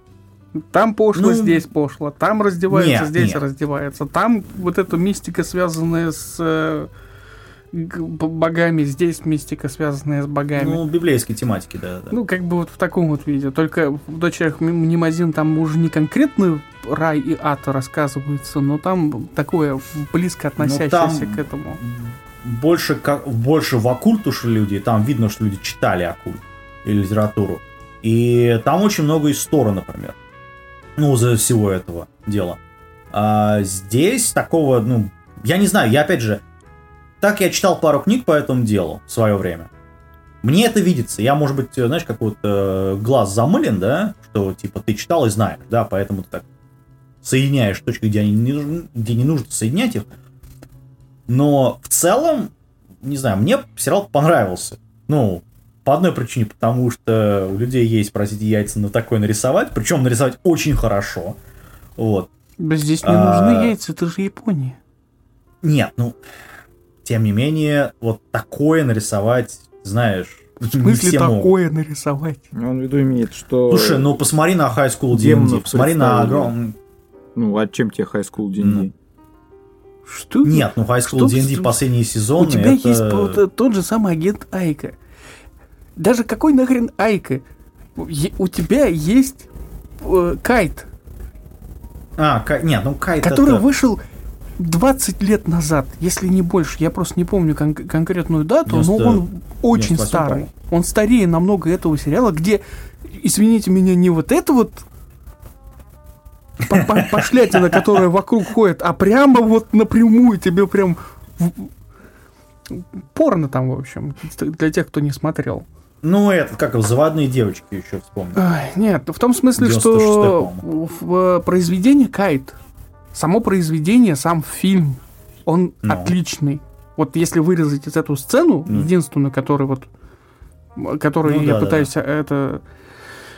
там пошло, Ну, здесь пошло, там раздевается, нет, здесь нет. раздевается, там вот эта мистика, связанная с э, богами, здесь мистика, связанная с богами. Ну, библейской тематики, да, да. Ну, как бы вот в таком вот виде. Только в дочерях Мнемозин там уже не конкретно рай и ад рассказывается, но там такое близко относящееся там- к этому. Больше, как, больше в оккульт ушли люди, и там видно, что люди читали оккульт и литературу. И там очень много истории, например. Ну, за всего этого дела. А здесь такого, ну, я не знаю, я опять же, так я читал пару книг по этому делу в свое время. Мне это видится. Я, может быть, знаешь, как вот э, глаз замылен, да, что типа ты читал и знаешь, да, поэтому ты так соединяешь точки, где, они не нужны, где не нужно соединять их. Но в целом, не знаю, мне сериал понравился. Ну, по одной причине, потому что у людей есть, простите, яйца на такое нарисовать, причем нарисовать очень хорошо. Вот. Здесь не А, нужны яйца, это же Япония. Нет, ну, тем не менее, вот такое нарисовать, знаешь, В смысле такое могут. нарисовать? Он в виду имеет, что... Слушай, ну посмотри на High School DMD, посмотри на огромный... Ну, а чем тебе High School DMD? Ну. Что? Нет, ну High School DMD последние сезоны... У тебя это... есть тот же самый агент Айка. Даже какой нахрен Айка? У тебя есть э, Кайт. А, кай... нет, ну Кайт Который это... вышел 20 лет назад, если не больше. Я просто не помню кон- конкретную дату, 90... но он очень старый. Он старее намного этого сериала, где, извините меня, не вот это вот пошлятина, которая вокруг ходит, а прямо вот напрямую тебе прям порно там, в общем, для тех, кто не смотрел. Ну, это как заводные девочки еще вспомнил. Нет, в том смысле, что в произведении Кайт, само произведение, сам фильм, он ну. отличный. Вот если вырезать из эту сцену, ну. единственную, которую вот, которую ну, я да, пытаюсь да. это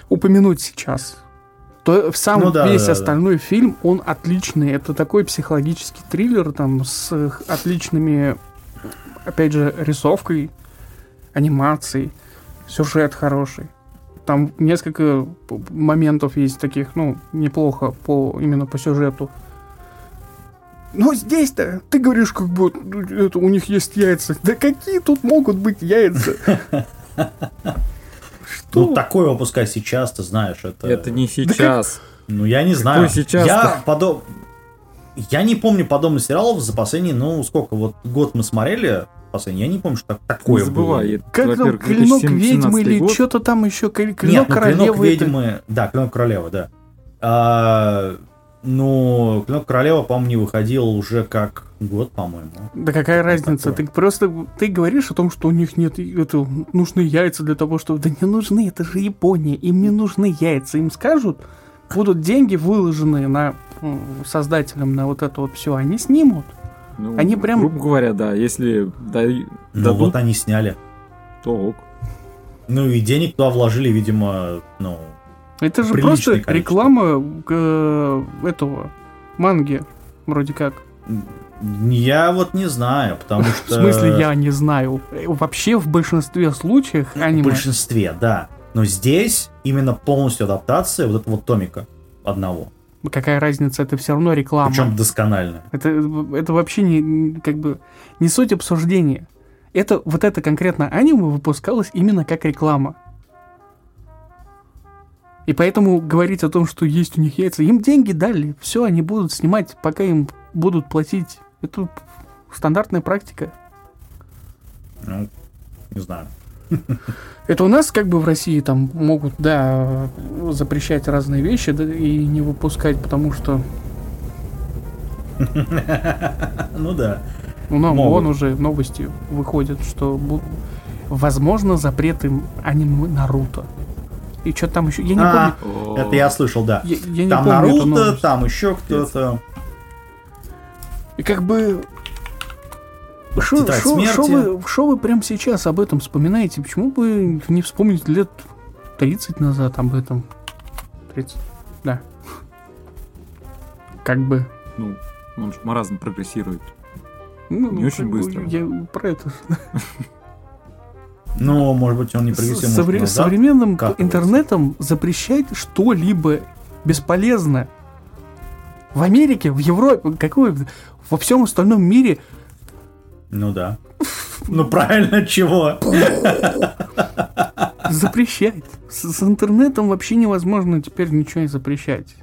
упомянуть сейчас, то сам ну, да, весь да, остальной да. фильм, он отличный. Это такой психологический триллер там с отличными, опять же, рисовкой, анимацией сюжет хороший. Там несколько моментов есть таких, ну, неплохо по именно по сюжету. Но здесь-то ты говоришь, как бы это, у них есть яйца. Да какие тут могут быть яйца? Что? Ну, такое выпускать сейчас, ты знаешь, это... Это не сейчас. Ну, я не знаю. сейчас я подоб... Я не помню подобных сериалов за последние, ну, сколько, вот год мы смотрели, последний. Я не помню, что такое не забывай, было. Как там клинок ведьмы или что-то там еще клинок Нет, ну, королевы. Клинок ведьмы, это... да, клинок королевы, да. А, ну, клинок королева, по-моему, не выходил уже как год, по-моему. Да какая разница? Такое. Ты просто ты говоришь о том, что у них нет это, нужны яйца для того, чтобы... Да не нужны, это же Япония, им не нужны яйца. Им скажут, будут деньги выложены на создателям на вот это вот все, они снимут. Ну, они прям... Грубо говоря, да, если да, ну, дадут... вот они сняли. То ок. Ну и денег туда вложили, видимо, ну... Это же просто количество. реклама э, этого манги, вроде как. Я вот не знаю, потому что... В смысле, я не знаю. Вообще, в большинстве случаев аниме... В большинстве, да. Но здесь именно полностью адаптация вот этого томика одного какая разница, это все равно реклама. Причем досконально. Это, это вообще не, как бы, не суть обсуждения. Это, вот это конкретно аниме выпускалось именно как реклама. И поэтому говорить о том, что есть у них яйца, им деньги дали, все, они будут снимать, пока им будут платить. Это стандартная практика. Ну, не знаю. Это у нас как бы в России там могут, да, запрещать разные вещи да, и не выпускать, потому что... Ну да. Ну, вон уже новости выходят, что возможно запреты аниме Наруто. И что там еще? Я не а, помню. Это я слышал, да. Я, я там помню Наруто, там еще кто-то. И как бы шо, вы, шо вы прямо сейчас об этом вспоминаете? Почему бы не вспомнить лет 30 назад об этом? 30, да. Как бы. Ну, он же маразм прогрессирует. Ну, не ну, очень быстро. Я про это. Ну, может быть, он не прогрессирует. Совре- современным интернетом запрещать что-либо бесполезно. В Америке, в Европе, какой, во всем остальном мире ну да. Ну правильно, чего? Запрещать. С, с интернетом вообще невозможно теперь ничего не запрещать.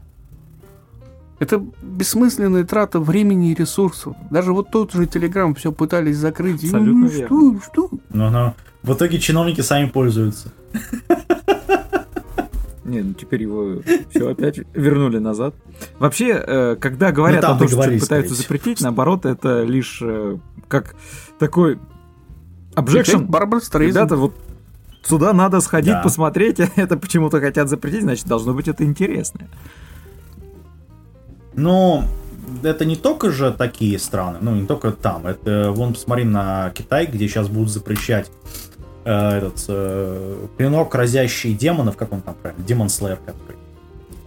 Это бессмысленная трата времени и ресурсов. Даже вот тот же Телеграм все пытались закрыть. Абсолютно ну, что, что? Ну, ну, в итоге чиновники сами пользуются. Не, ну теперь его все опять вернули назад. Вообще, э, когда говорят ну, о том, что пытаются запретить, наоборот, это лишь э, как такой objection. Ребята, вот сюда надо сходить, да. посмотреть, это почему-то хотят запретить, значит, должно быть это интересно. Ну, это не только же такие страны, ну, не только там. Это, вон, посмотри на Китай, где сейчас будут запрещать э, этот э, клинок, разящий демонов, как он там правильно, Демон Slayer который.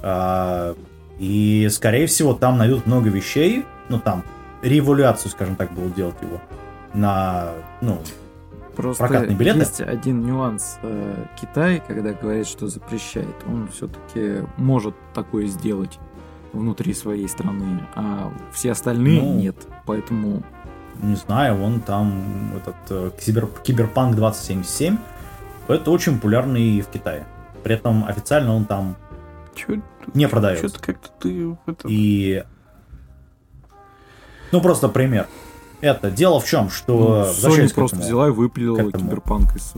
Э, и, скорее всего, там найдут много вещей, ну, там, революцию, скажем так, будут делать его на, ну, Просто прокатные билеты. есть один нюанс. Э, Китай, когда говорит, что запрещает, он все-таки может такое сделать внутри своей страны, а все остальные Ну. нет. Поэтому Не знаю, вон там этот э, кибер, Киберпанк 2077. Это очень популярный в Китае. При этом официально он там Чё- не продается. Что-то как-то ты... это- И... Ну, просто пример. Это дело в чем, ну, что... Sony возвращаясь к просто взяла и выпилила. Киберпанк из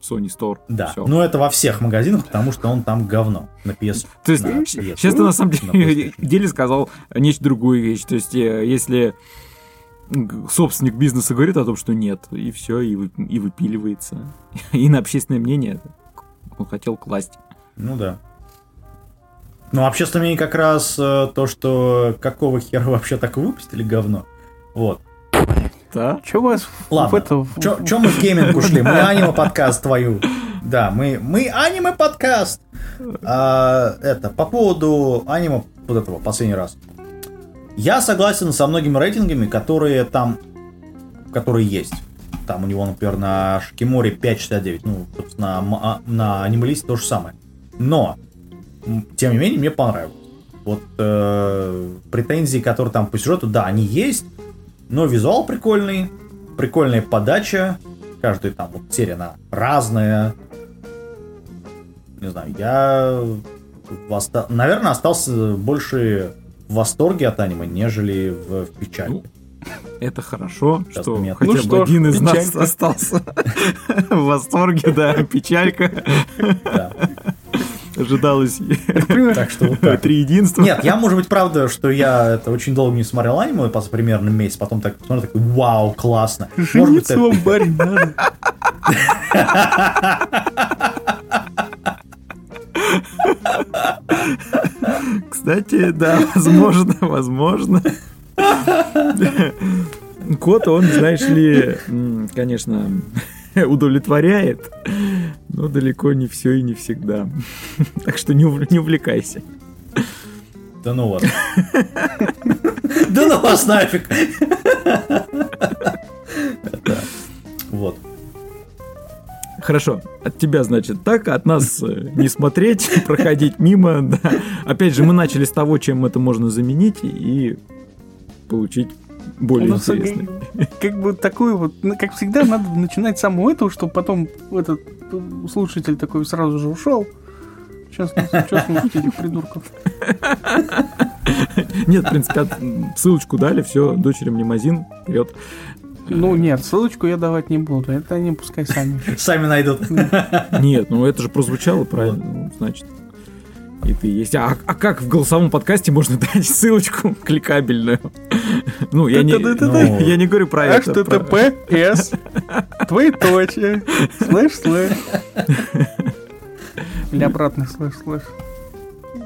Sony Store. Да, Всё. но это во всех магазинах, потому что он там говно на PS. То есть, на PS. сейчас ты на самом на деле, деле сказал нечто другую вещь. То есть, э, если собственник бизнеса говорит о том, что нет, и все, и, вы- и выпиливается. И на общественное мнение он хотел класть. Ну да. Ну, общественное мнение как раз э, то, что какого хера вообще так выпустили говно. Вот. Да? Чё у вас Ладно. в это... чё мы в гейминг ушли? Мы аниме-подкаст твою. Да, мы, мы аниме-подкаст. А, это, по поводу аниме вот этого, последний раз. Я согласен со многими рейтингами, которые там, которые есть. Там у него, например, на Шикиморе 5.69. Ну, собственно, а- на анималисте то же самое. Но, тем не менее, мне понравилось. Вот э, претензии, которые там по сюжету, да, они есть, но визуал прикольный, прикольная подача. Каждая там вот серия, она разная. Не знаю, я, в оста- наверное, остался больше в восторге от аниме, нежели в, печали. Ну, Это хорошо, Сейчас что момент. хотя Ну бы что один из нас печалька. остался в восторге, да, печалька. Да. Ожидалось Так что вот так. три единства. Нет, я, может быть, правда, что я это очень долго не смотрел аниме, пос- примерно месяц, потом так смотрю, такой, вау, классно. Может быть, жениться вам, барин, надо. Кстати, да, возможно, возможно. Кот, он, знаешь ли, конечно, удовлетворяет, но далеко не все и не всегда. Так что не, ув- не увлекайся. Да ну вас. Да ну вас нафиг. Вот. Хорошо, от тебя, значит, так, от нас э, не смотреть, проходить мимо. да. Опять же, мы начали с того, чем это можно заменить, и получить более нас интересный. как- как бы такое вот, ну, как всегда, надо начинать с самого этого, чтобы потом этот э, слушатель такой сразу же ушел. Сейчас, сейчас слушать этих придурков. Нет, в принципе, ссылочку дали, все, дочерям лимузин, вперед. Ну нет, ссылочку я давать не буду. Это они пускай сами. Сами найдут. Нет, ну это же прозвучало правильно, ну, значит. И ты есть. А, а как в голосовом подкасте можно дать ссылочку кликабельную? Ну, я не. Ну, я не говорю про это. про- HTTPS, двоеточие, слэш, слэш. Или обратный слэш, слэш.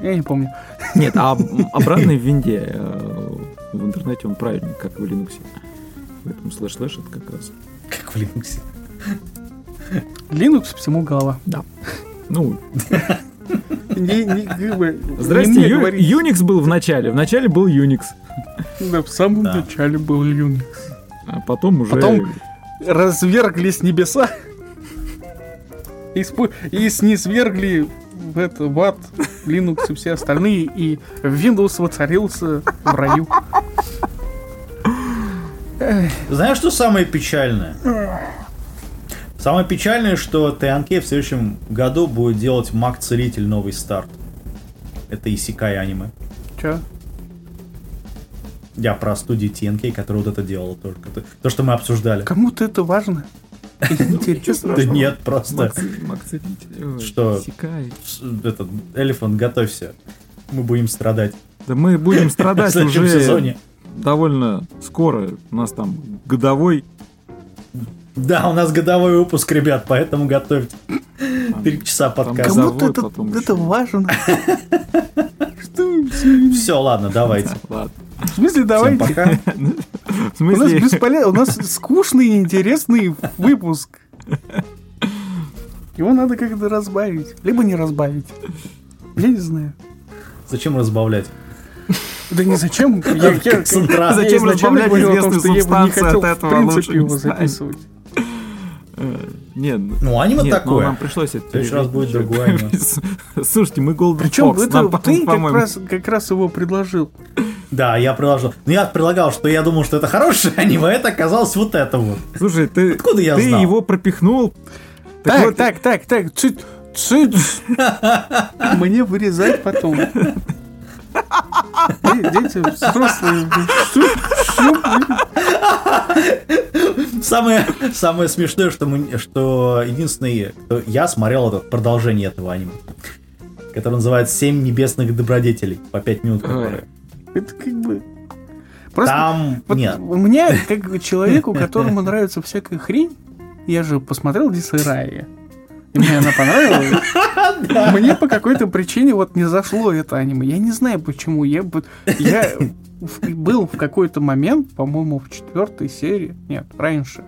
Я не помню. Нет, а обратный в винде э, в интернете он правильный, как в Linux. Поэтому слэш-слэш это как раз. Как в Linux. Linux всему голова. Ну, Не, не, как бы, не здрасте, Ю-. Unix был в начале. В начале был Unix, Да, в самом Да. начале был Unix. а потом уже... Потом- Разверглись небеса. И, спу- и снизвергли в это, в ад Linux и все остальные, и Windows воцарился в раю. Знаешь, что самое печальное? Самое печальное, что TNK в следующем году будет делать Маг Целитель новый старт. Это Исикай аниме. Чё? Я про студию TNK, которая вот это делала. Это- То, что мы обсуждали. Кому-то это важно? Да нет, просто... Что? Этот, Элефант, готовься. Мы будем страдать Да мы будем страдать уже сезоне. довольно скоро. У нас там годовой. Да, у нас годовой выпуск, ребят, поэтому готовьте. Три часа подкаста. Кому- Кому-то это, это важно. В Все, ладно, давайте. Ладно. смысле, Всем давайте. пока. В У нас смысле, бесполезно, у нас скучный и интересный выпуск. Его надо как-то разбавить. Либо не разбавить. Я не знаю. Зачем разбавлять? Да не зачем. Я, я- Концентрат. я Зачем разбавлять известную что я бы не субстанцию хотел от этого в принципе его записывать. Нет, Ну, аниме нет, ну, такое. нам пришлось это следующий раз будет другое аниме. Слушайте, мы Golden Причем Fox, это нам, ты как по-моему, раз, как раз его предложил. Да, я приложил. Ну, я предлагал, что я думал, что это хорошее аниме, а это оказалось вот это вот. Слушай, ты, Откуда я ты знал? его пропихнул. Так, вот, так, так, так, чуть, чуть. Мне вырезать потом. Дети взрослые. Самое, самое смешное, что, мы, что единственный, кто я смотрел это продолжение этого аниме, которое называется «Семь небесных добродетелей» по пять минут. Которые. Это как бы... Просто Там вот нет. у меня, как человеку, которому нравится всякая хрень, я же посмотрел Дисайрая. И мне она понравилась. Мне по какой-то причине вот не зашло это аниме. Я не знаю почему. Я, я был в какой-то момент, по-моему, в четвертой серии. Нет, раньше.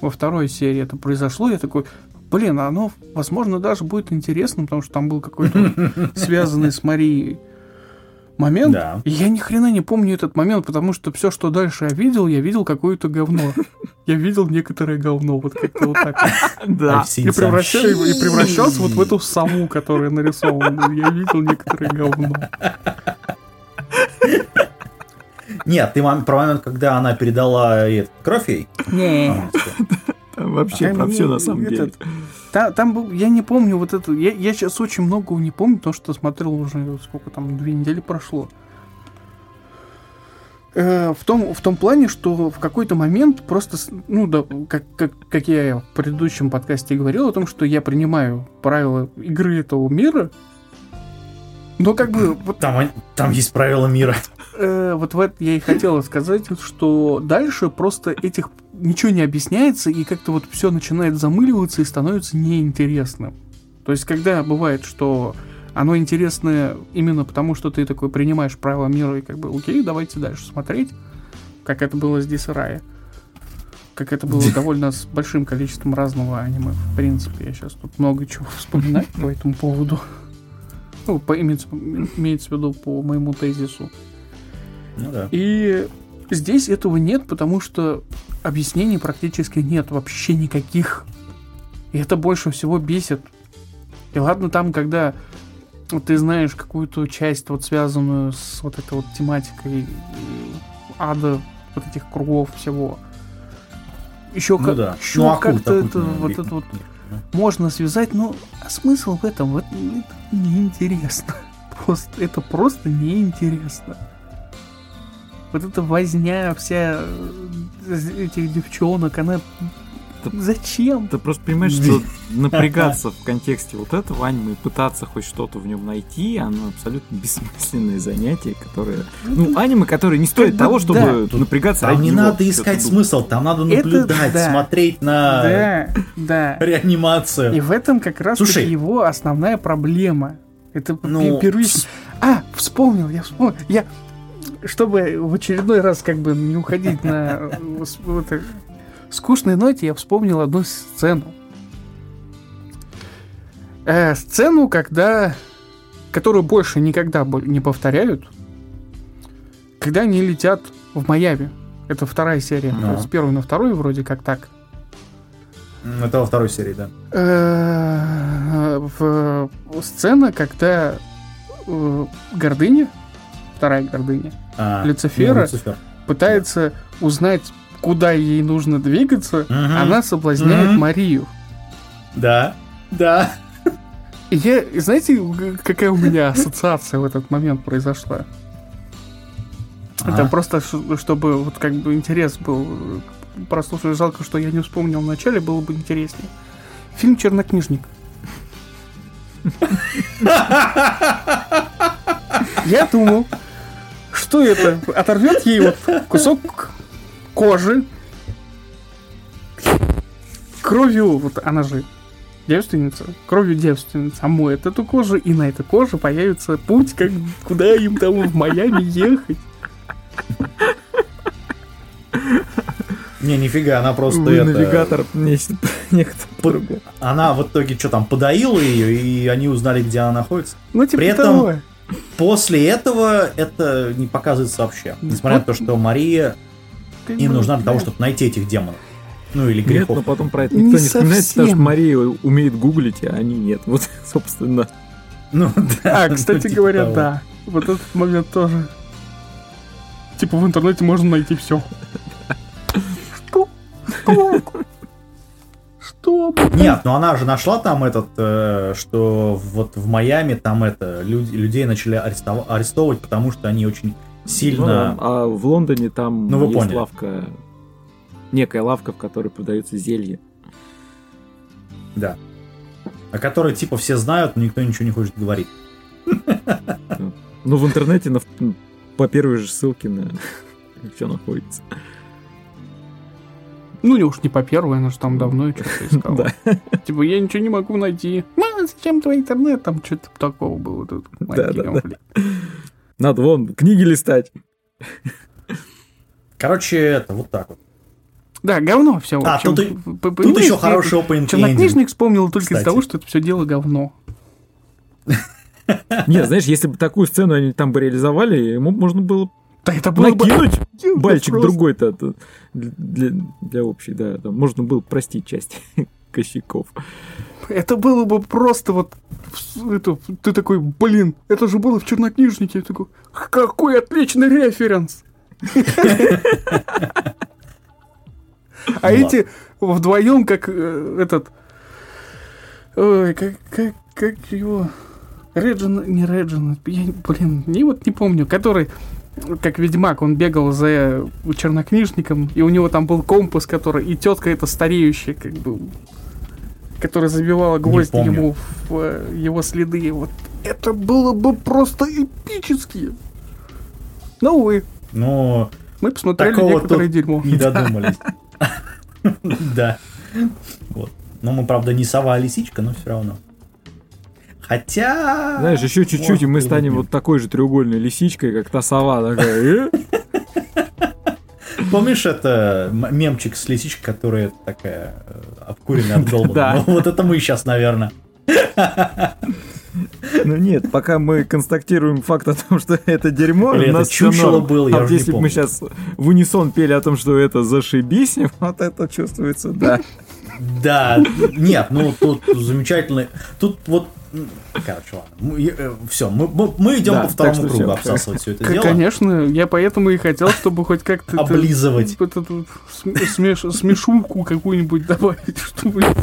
Во второй серии это произошло. Я такой, блин, оно, возможно, даже будет интересно, потому что там был какой-то связанный с Марией момент. Да. И я ни хрена не помню этот момент, потому что все, что дальше я видел, я видел какое-то говно. Я видел некоторое говно, вот как-то вот так. Да. И, превращался вот в эту сову, которая нарисована. Я видел некоторое говно. Нет, ты про момент, когда она передала ей кровь ей? Не. А, вообще Там про все на самом деле. Та- Там был, я не помню вот это, я, я сейчас очень многого не помню, потому что смотрел уже, сколько там, две недели прошло. Э, в, том, в том плане, что в какой-то момент просто, ну да, как, как, как я в предыдущем подкасте говорил о том, что я принимаю правила игры этого мира, но как бы вот Там, там есть правила мира. Э, вот в это я и хотела сказать, что дальше просто этих ничего не объясняется, и как-то вот все начинает замыливаться и становится неинтересным. То есть, когда бывает, что оно интересное именно потому, что ты такой принимаешь правила мира и как бы, окей, давайте дальше смотреть, как это было здесь Рая. Как это было довольно с большим количеством разного аниме, в принципе. Я сейчас тут много чего вспоминаю по этому поводу. Ну, по, имеется, имеется в виду по моему тезису. Ну да. И здесь этого нет, потому что объяснений практически нет, вообще никаких. И это больше всего бесит. И ладно там, когда ты знаешь какую-то часть, вот связанную с вот этой вот тематикой ада, вот этих кругов всего. Еще Ну как, да. еще Ну, как-то это, ну, вот это вот нет, можно связать, но а смысл в этом? Вот это неинтересно. Просто, это просто неинтересно. Вот эта возня вся э, этих девчонок, она... Зачем? Ты просто понимаешь, что напрягаться в контексте вот этого аниме и пытаться хоть что-то в нем найти, оно абсолютно бессмысленное занятие, которое... Ну, аниме, которое не стоит того, чтобы да. Напрягаться Там ради не него. надо искать смысл, там надо Это наблюдать, да. смотреть на Да, реанимацию. И в этом как раз Слушай. его основная проблема. Это Ну. А, вспомнил, я вспомнил. Я, чтобы в очередной раз как бы не уходить на э, вот, э, скучной ноте, я вспомнил одну сцену. Э, сцену, когда... Которую больше никогда не повторяют. Когда они летят в Майами. Это вторая серия. С первой на вторую вроде как так. Это во второй серии, да. Э, в сцена, когда э, гордыня, вторая гордыня, А, Люцифера? ну, Люцифер. пытается узнать, куда ей нужно двигаться, Мгм. она соблазняет Мгм. Марию. Да, да. И я, знаете, какая у меня ассоциация в этот момент произошла? Это А. просто, чтобы вот как бы интерес был э, прослушать. Жалко, что я не вспомнил в начале, было бы интереснее. Фильм «Чернокнижник». Я думал, что это? Оторвет ей вот кусок кожи, кровью, вот она же девственница, кровью девственница, омоет эту кожу, и на этой коже появится путь, как куда им там в Майами ехать. Не, нифига, она просто Вы это... навигатор некто другое. Она в итоге что там, подоила ее, и они узнали, где она находится. Ну, типа При этом- того. После этого это не показывается вообще. Несмотря на то, что Мария им нужна для того, чтобы найти этих демонов. Ну или Нет, грехов. но потом про это Не никто не вспоминает, потому что совсем. Мария умеет гуглить, а они нет. Вот, собственно. Ну, да, А, ну, кстати типа говоря, того. да. Вот этот момент тоже. Типа в интернете можно найти все. Что? Что? Что? Нет, ну она же нашла там этот, э, что вот в Майами там это, люди, людей начали арестов- арестовывать, потому что они очень Ну, сильно... а в Лондоне там Ну, вы есть поняли. лавка, некая лавка, в которой продаются зелья. Да. О которой типа все знают, но никто ничего не хочет говорить. Ну, в интернете на, по первой же ссылке на все находится. Ну, не уж не по первой, она же там давно что-то искала. Да. Типа, я ничего не могу найти. Мама, зачем твой интернет? Там что-то такого было тут. маленький да, да. конфликт. Надо вон книги листать. Короче, это вот так вот. Да, говно все. А, тут Тут еще хороший opening Чернокнижник вспомнил только из-за того, что это все дело говно. Нет, знаешь, если бы такую сцену они там бы реализовали, ему можно было Да это было бы... накинуть Да бальчик просто. другой-то то для, для общей, да, да. Можно было простить часть косяков. Это было бы просто вот... Это, ты такой, блин, это же было в чернокнижнике. Я такой, какой отличный референс. А эти вдвоем, как э, этот... Ой, как, как, как его... Реджин, не Реджин, я, блин, не вот не помню, который, как Ведьмак, он бегал за чернокнижником, и у него там был компас, который, и тетка эта стареющая, как бы, которая забивала гвоздь ему в э, его следы. Вот это было бы просто эпически. Но, увы, Ну, мы посмотрели некоторое дерьмо. не додумались. Да. Вот. Ну, мы, правда, не сова, а лисичка, но все равно. Хотя... Знаешь, еще чуть-чуть, и мы станем вот такой же треугольной лисичкой, как та сова такая. «Э?» Помнишь это мемчик с лисичкой, которая такая э, обкуренная? Да. Ну, вот это мы сейчас, наверное. Ну нет, пока мы констатируем факт о том, что это дерьмо, Или у нас чучело было, я а если бы мы сейчас в унисон пели о том, что это зашибись, вот это чувствуется, да. Да, нет, ну тут замечательно. Тут вот, короче, ладно. все, мы, мы- мы идем Да, по второму что кругу всё. обсасывать все это дело. Конечно, я поэтому и хотел, чтобы хоть как-то... это- Облизывать. эту см- смеш- смешульку какую-нибудь добавить, чтобы это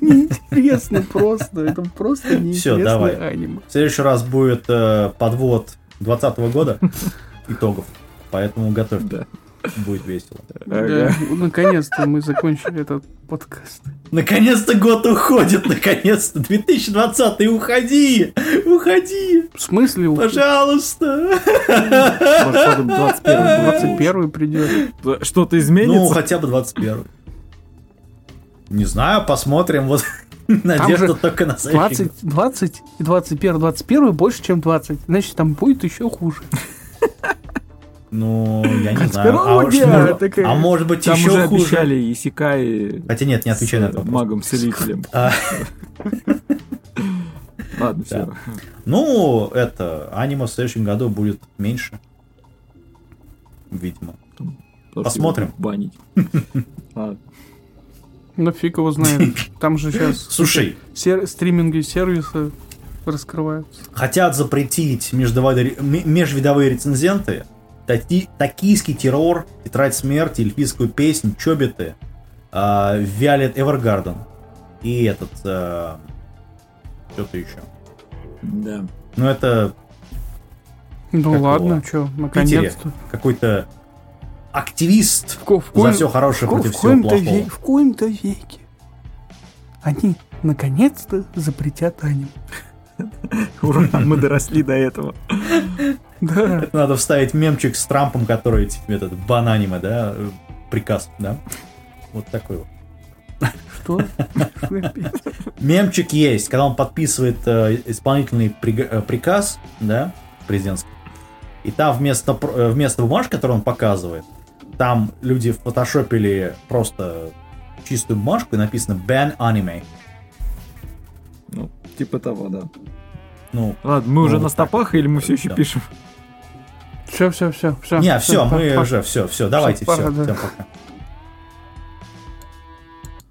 неинтересно просто. Это просто неинтересное давай. аниме. В следующий раз будет э, подвод 2020 года итогов. Поэтому готовь, Да. Будет весело. Ага. Да, наконец-то мы закончили этот подкаст. Наконец-то год уходит, наконец-то. 2020, уходи! Уходи! В смысле? Пожалуйста! Вот что там 21 21 придет. Что-то Ну, изменится? хотя бы 21. Не знаю, посмотрим. Вот надежда же только на следующий 20, 20 и 21, 21 больше, чем 20. Значит, там будет еще хуже. Ну, я не знаю. А, уж, может- такая. а может быть Там еще уже хуже. обещали Исикай Хотя нет, не отвечай на этот вопрос. магом-целителем. А, Ладно, все. ну, это, аниме в следующем году будет меньше. Видимо. Посмотрим. Банить. Ладно. Ну, фиг его знает. Там же сейчас Слушай, стриминги сервисы раскрываются. хотят запретить межвидовые рецензенты, таки- токийский террор, тетрадь смерти, эльфийскую песнь, чобиты, а, Violet Evergarden и этот, а, что-то еще. Да. Ну, это Ну Какого? ладно, что, наконец-то. какой-то активист В, в за коем- все хорошее в против в всего плохого. ве- в коем-то веке они наконец-то запретят аниме. Ура, мы доросли до этого. Да. Это надо вставить мемчик с Трампом, который типа, этот бананиме, да, приказ, да. Вот такой вот. Что? Мемчик есть, когда он подписывает э, исполнительный э, приказ, да, президентский, и там вместо, э, вместо бумажки, которую он показывает, там люди фотошопили просто чистую бумажку и написано ban anime. Ну, типа того, да. Ну, Ладно, мы уже вот на так стопах или мы все еще Да. пишем? Все, все, все, все. не, все, мы уже, все, все, давайте, все, да. всем пока.